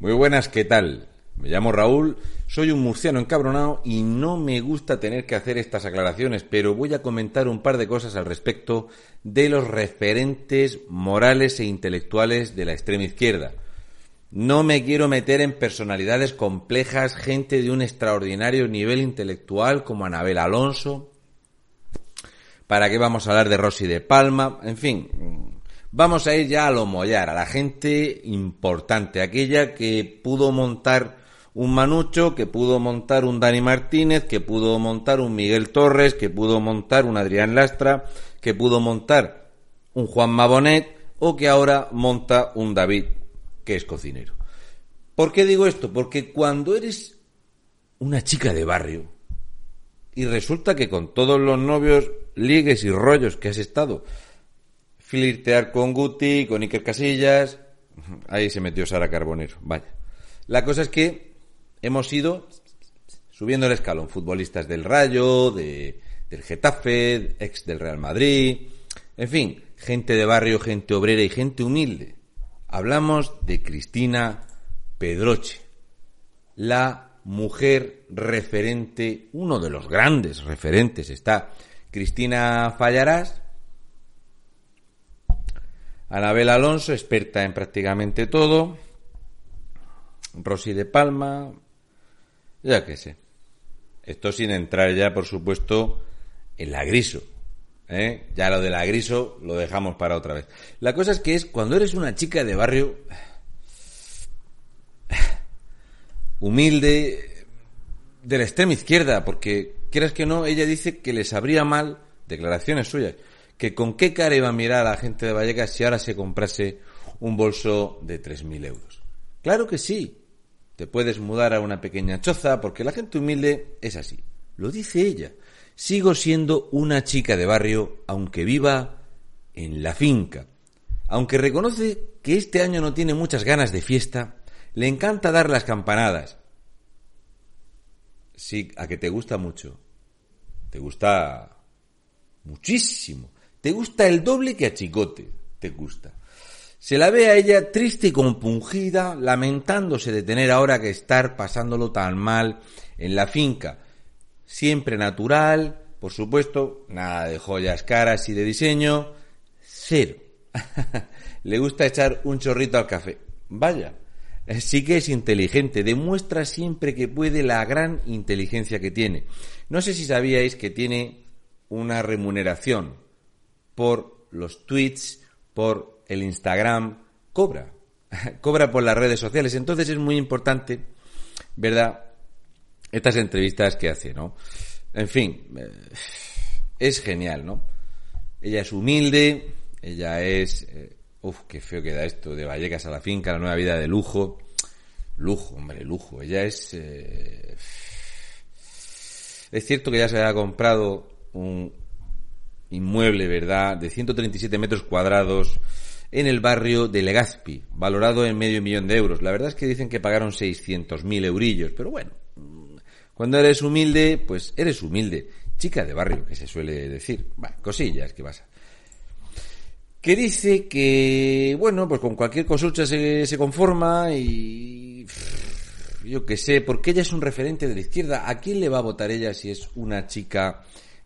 muy buenas, ¿qué tal? Me llamo Raúl, soy un murciano encabronado y no me gusta tener que hacer estas aclaraciones, pero voy a comentar un par de cosas al respecto de los referentes morales e intelectuales de la extrema izquierda. No me quiero meter en personalidades complejas, gente de un extraordinario nivel intelectual como Anabel Alonso. ¿Para qué vamos a hablar de Rosy de Palma? En fin, Vamos a ir ya a lo mollar, a la gente importante, aquella que pudo montar un Manucho, que pudo montar un Dani Martínez, que pudo montar un Miguel Torres, que pudo montar un Adrián Lastra, que pudo montar un Juan Mabonet o que ahora monta un David, que es cocinero. ¿Por qué digo esto? Porque cuando eres una chica de barrio y resulta que con todos los novios, ligues y rollos que has estado, flirtear con Guti, con Iker Casillas. Ahí se metió Sara Carbonero. Vaya. La cosa es que hemos ido subiendo el escalón. Futbolistas del Rayo, de, del Getafe, ex del Real Madrid. En fin, gente de barrio, gente obrera y gente humilde. Hablamos de Cristina Pedroche, la mujer referente, uno de los grandes referentes. Está Cristina Fallarás, Anabel Alonso, experta en prácticamente todo. Rosy de Palma, ya que sé. Esto sin entrar ya, por supuesto, en la griso. ¿eh? Ya lo de la griso lo dejamos para otra vez. La cosa es que es cuando eres una chica de barrio humilde de la extrema izquierda, porque quieras que no, ella dice que le sabría mal declaraciones suyas que con qué cara iba a mirar a la gente de Vallecas si ahora se comprase un bolso de 3.000 euros. Claro que sí. Te puedes mudar a una pequeña choza porque la gente humilde es así. Lo dice ella. Sigo siendo una chica de barrio aunque viva en la finca. Aunque reconoce que este año no tiene muchas ganas de fiesta, le encanta dar las campanadas. Sí, a que te gusta mucho. Te gusta muchísimo. Te gusta el doble que a Chicote. Te gusta. Se la ve a ella triste y compungida, lamentándose de tener ahora que estar pasándolo tan mal en la finca. Siempre natural, por supuesto, nada de joyas caras y de diseño. Cero. Le gusta echar un chorrito al café. Vaya. Sí que es inteligente, demuestra siempre que puede la gran inteligencia que tiene. No sé si sabíais que tiene una remuneración por los tweets, por el Instagram, cobra, cobra por las redes sociales. Entonces es muy importante, ¿verdad? Estas entrevistas que hace, ¿no? En fin, eh, es genial, ¿no? Ella es humilde, ella es... Eh, uf, qué feo queda esto, de Vallecas a la finca, la nueva vida de lujo. Lujo, hombre, lujo. Ella es... Eh, es cierto que ya se ha comprado un, inmueble, ¿verdad?, de 137 metros cuadrados en el barrio de Legazpi, valorado en medio millón de euros. La verdad es que dicen que pagaron 600.000 eurillos, pero bueno, cuando eres humilde, pues eres humilde. Chica de barrio, que se suele decir. Va, cosillas que pasa. Que dice que, bueno, pues con cualquier consulta se, se conforma y... Yo qué sé, porque ella es un referente de la izquierda. ¿A quién le va a votar ella si es una chica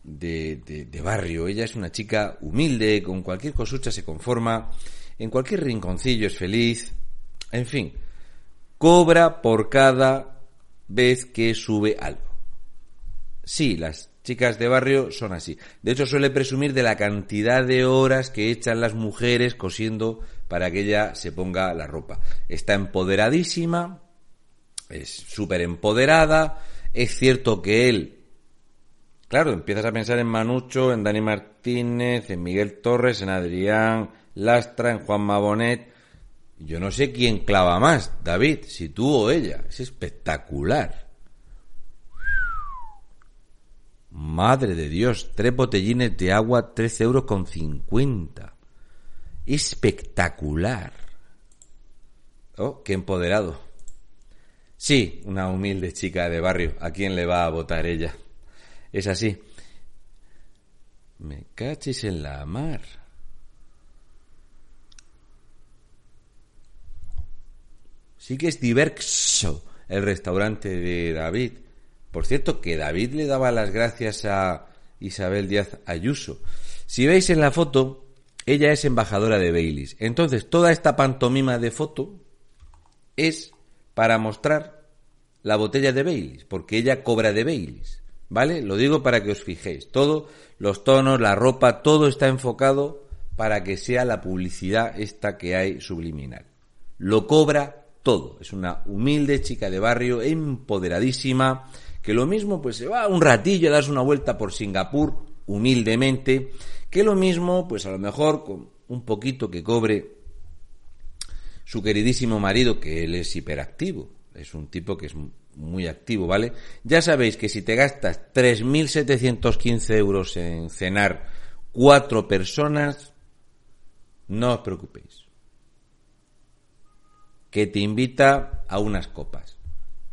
de, de, barrio. Ella es una chica humilde, con cualquier cosucha se conforma, en cualquier rinconcillo es feliz. En fin, cobra por cada vez que sube algo. Sí, las chicas de barrio son así. De hecho, suele presumir de la cantidad de horas que echan las mujeres cosiendo para que ella se ponga la ropa. Está empoderadísima, es súper empoderada. Es cierto que él Claro, empiezas a pensar en Manucho, en Dani Martínez, en Miguel Torres, en Adrián Lastra, en Juan Mabonet. Yo no sé quién clava más, David, si tú o ella. Es espectacular. Madre de Dios, tres botellines de agua, tres euros con cincuenta. Espectacular. Oh, qué empoderado. Sí, una humilde chica de barrio. ¿A quién le va a votar ella? Es así. Me cachis en la mar. Sí que es diverso el restaurante de David. Por cierto, que David le daba las gracias a Isabel Díaz Ayuso. Si veis en la foto, ella es embajadora de Baileys. Entonces, toda esta pantomima de foto es para mostrar la botella de Baileys, porque ella cobra de Baileys. ¿Vale? Lo digo para que os fijéis. Todo, los tonos, la ropa, todo está enfocado para que sea la publicidad esta que hay subliminal. Lo cobra todo. Es una humilde chica de barrio, empoderadísima, que lo mismo pues se va un ratillo a darse una vuelta por Singapur, humildemente, que lo mismo pues a lo mejor con un poquito que cobre su queridísimo marido, que él es hiperactivo, es un tipo que es muy activo, ¿vale? Ya sabéis que si te gastas 3.715 euros en cenar cuatro personas, no os preocupéis que te invita a unas copas.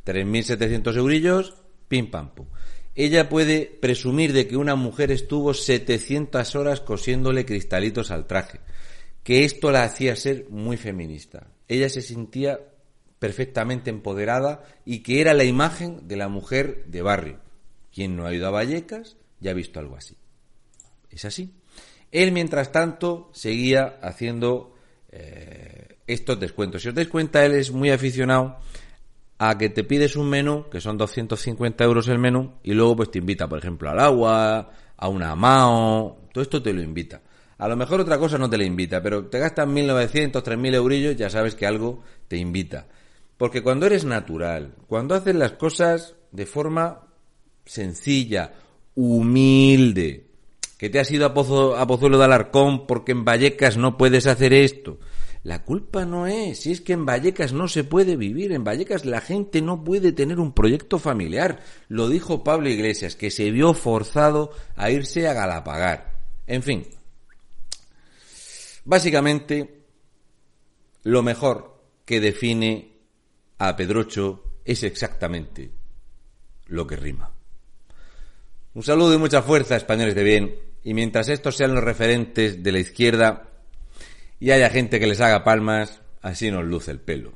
3.700 eurillos, pim pam pum. Ella puede presumir de que una mujer estuvo 700 horas cosiéndole cristalitos al traje, que esto la hacía ser muy feminista. Ella se sentía perfectamente empoderada y que era la imagen de la mujer de barrio. Quien no ha ido a Vallecas ya ha visto algo así. Es así. Él, mientras tanto, seguía haciendo eh, estos descuentos. Si os dais cuenta, él es muy aficionado a que te pides un menú, que son 250 euros el menú, y luego pues te invita, por ejemplo, al agua, a una mao, todo esto te lo invita. A lo mejor otra cosa no te la invita, pero te gastas 1.900, 3.000 eurillos, ya sabes que algo te invita. Porque cuando eres natural, cuando haces las cosas de forma sencilla, humilde, que te has ido a, Pozo, a Pozuelo de Alarcón porque en Vallecas no puedes hacer esto, la culpa no es, si es que en Vallecas no se puede vivir, en Vallecas la gente no puede tener un proyecto familiar. Lo dijo Pablo Iglesias, que se vio forzado a irse a Galapagar. En fin, básicamente, lo mejor que define a Pedrocho es exactamente lo que rima. Un saludo y mucha fuerza, españoles de bien, y mientras estos sean los referentes de la izquierda, y haya gente que les haga palmas, así nos luce el pelo,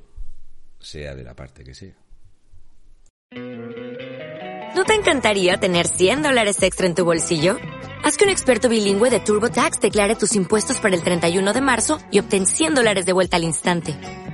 sea de la parte que sea. ¿No te encantaría tener 100 dólares extra en tu bolsillo? Haz que un experto bilingüe de TurboTax declare tus impuestos para el 31 de marzo y obtén 100 dólares de vuelta al instante.